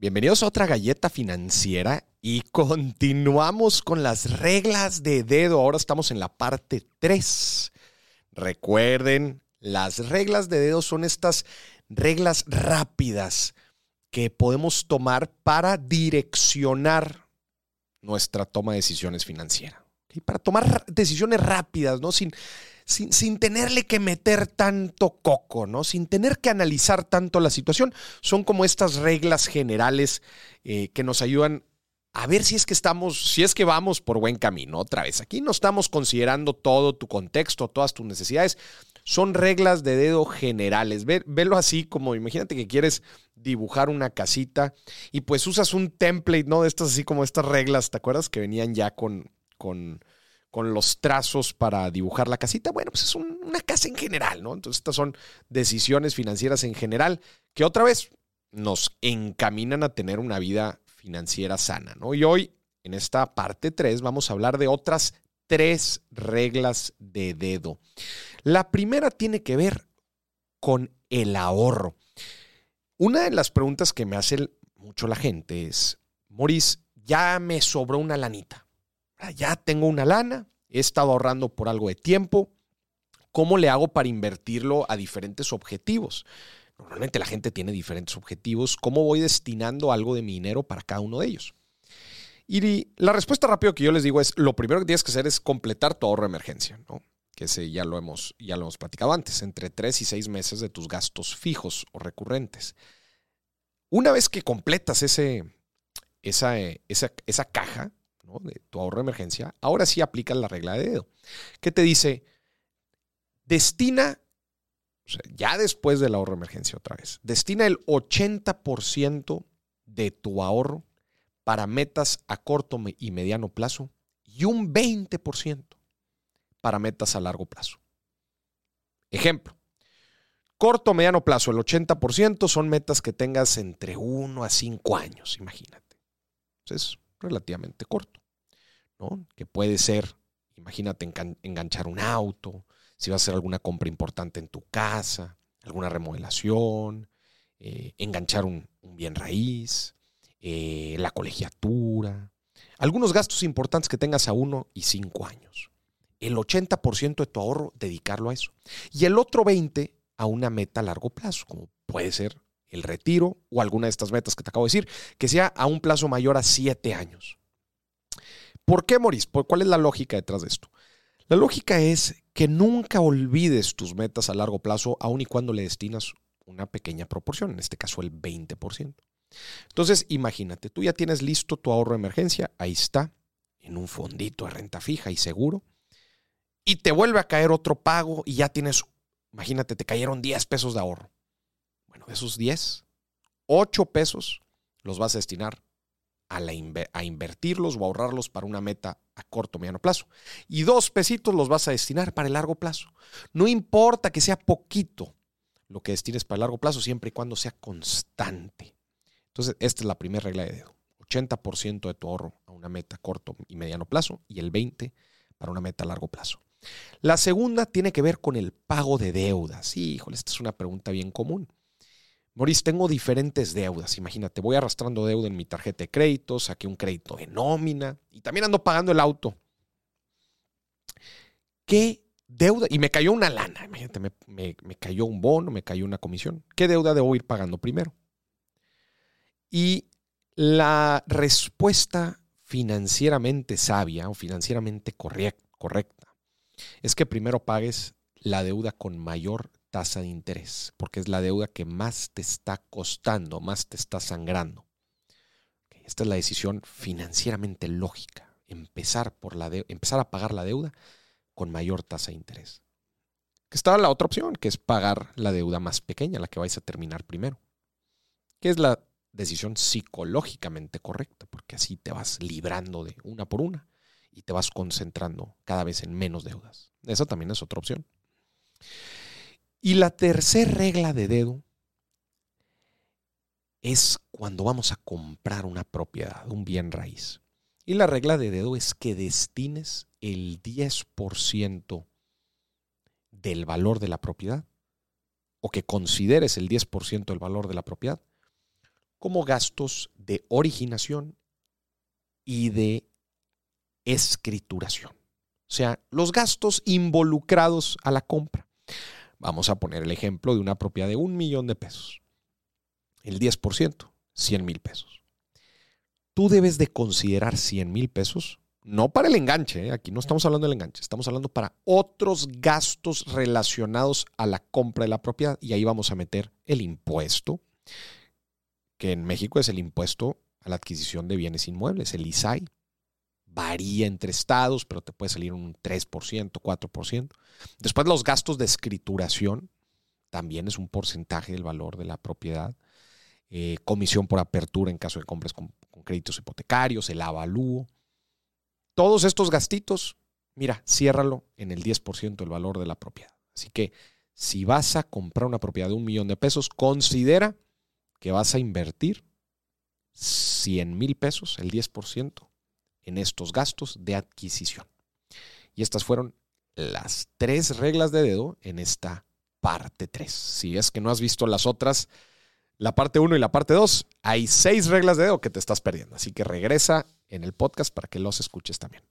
Bienvenidos a otra galleta financiera y continuamos con las reglas de dedo. Ahora estamos en la parte 3. Recuerden, las reglas de dedo son estas reglas rápidas que podemos tomar para direccionar nuestra toma de decisiones financiera. Y para tomar decisiones rápidas, ¿no? Sin, sin, tenerle que meter tanto coco, ¿no? Sin tener que analizar tanto la situación. Son como estas reglas generales eh, que nos ayudan a ver si es que estamos, si es que vamos por buen camino. Otra vez, aquí no estamos considerando todo tu contexto, todas tus necesidades. Son reglas de dedo generales. Ve, velo así como, imagínate que quieres dibujar una casita y pues usas un template, ¿no? De estas así como estas reglas, ¿te acuerdas? Que venían ya con, con, con los trazos para dibujar la casita. Bueno, pues es una casa en general, ¿no? Entonces estas son decisiones financieras en general que otra vez nos encaminan a tener una vida financiera sana, ¿no? Y hoy, en esta parte 3, vamos a hablar de otras tres reglas de dedo. La primera tiene que ver con el ahorro. Una de las preguntas que me hace mucho la gente es, Moris, ya me sobró una lanita. Ah, ya tengo una lana, he estado ahorrando por algo de tiempo. ¿Cómo le hago para invertirlo a diferentes objetivos? Normalmente la gente tiene diferentes objetivos. ¿Cómo voy destinando algo de mi dinero para cada uno de ellos? Y la respuesta rápida que yo les digo es, lo primero que tienes que hacer es completar tu ahorro de emergencia, ¿no? Que ese ya lo hemos, ya lo hemos platicado antes, entre tres y seis meses de tus gastos fijos o recurrentes. Una vez que completas ese, esa, esa, esa caja, de tu ahorro de emergencia, ahora sí aplica la regla de dedo, que te dice, destina, ya después del ahorro de emergencia otra vez, destina el 80% de tu ahorro para metas a corto y mediano plazo y un 20% para metas a largo plazo. Ejemplo, corto mediano plazo, el 80% son metas que tengas entre 1 a 5 años, imagínate. Entonces, relativamente corto, Que puede ser, imagínate, enganchar un auto, si vas a hacer alguna compra importante en tu casa, alguna remodelación, eh, enganchar un, bien raíz, eh, la colegiatura, algunos gastos importantes que tengas a uno y cinco años. El 80% de tu ahorro, dedicarlo a eso. Y el otro 20% a una meta a largo plazo, como puede ser el retiro o alguna de estas metas que te acabo de decir, que sea a un plazo mayor a siete años. ¿Por qué, Moris? ¿Cuál es la lógica detrás de esto? La lógica es que nunca olvides tus metas a largo plazo, aun y cuando le destinas una pequeña proporción, en este caso el 20%. Entonces, imagínate, tú ya tienes listo tu ahorro de emergencia, ahí está, en un fondito de renta fija y seguro, y te vuelve a caer otro pago y ya tienes, imagínate, te cayeron 10 pesos de ahorro. Bueno, de esos 10, 8 pesos los vas a destinar a, a, invertirlos o ahorrarlos para una meta a corto o mediano plazo. Y dos pesitos los vas a destinar para el largo plazo. No importa que sea poquito lo que destines para el largo plazo, siempre y cuando sea constante. Entonces, esta es la primera regla de dedo. 80% de tu ahorro a una meta corto y mediano plazo y el 20% para una meta a largo plazo. La segunda tiene que ver con el pago de deudas. Híjole, esta es una pregunta bien común. Moris, tengo diferentes deudas. Imagínate, voy arrastrando deuda en mi tarjeta de crédito, saqué un crédito de nómina y también ando pagando el auto. ¿Qué deuda? Y me cayó una lana. Imagínate, me, me cayó un bono, me cayó una comisión. ¿Qué deuda debo ir pagando primero? Y la respuesta financieramente sabia o financieramente correcta es que primero pagues la deuda con mayor tasa de interés, porque es la deuda que más te está costando, más te está sangrando. Esta es la decisión financieramente lógica, empezar, por la empezar a pagar la deuda con mayor tasa de interés. Que está la otra opción, que es pagar la deuda más pequeña, la que vais a terminar primero, que es la decisión psicológicamente correcta, porque así te vas librando de una por una y te vas concentrando cada vez en menos deudas. Esa también es otra opción. Y la tercera regla de dedo es cuando vamos a comprar una propiedad, un bien raíz. Y la regla de dedo es que destines el 10% del valor de la propiedad o que consideres el 10% del valor de la propiedad como gastos de originación y de escrituración. O sea, los gastos involucrados a la compra. Vamos a poner el ejemplo de una propiedad de un millón de pesos. El 10%, 100 mil pesos. Tú debes de considerar 100 mil pesos, no para el enganche, ¿eh? aquí no estamos hablando del enganche, estamos hablando para otros gastos relacionados a la compra de la propiedad y ahí vamos a meter el impuesto, que en México es el impuesto a la adquisición de bienes inmuebles, el ISAI varía entre estados, pero te puede salir un 3%, 4%. Después los gastos de escrituración, también es un porcentaje del valor de la propiedad. Eh, comisión por apertura en caso de compras con, créditos hipotecarios, el avalúo. Todos estos gastitos, mira, ciérralo en el 10% del valor de la propiedad. Así que si vas a comprar una propiedad de un millón de pesos, considera que vas a invertir 100 mil pesos, el 10%, en estos gastos de adquisición. Y estas fueron las tres reglas de dedo en esta parte 3. Si es que no has visto las otras, la parte 1 y la parte 2, hay seis reglas de dedo que te estás perdiendo. Así que regresa en el podcast para que los escuches también.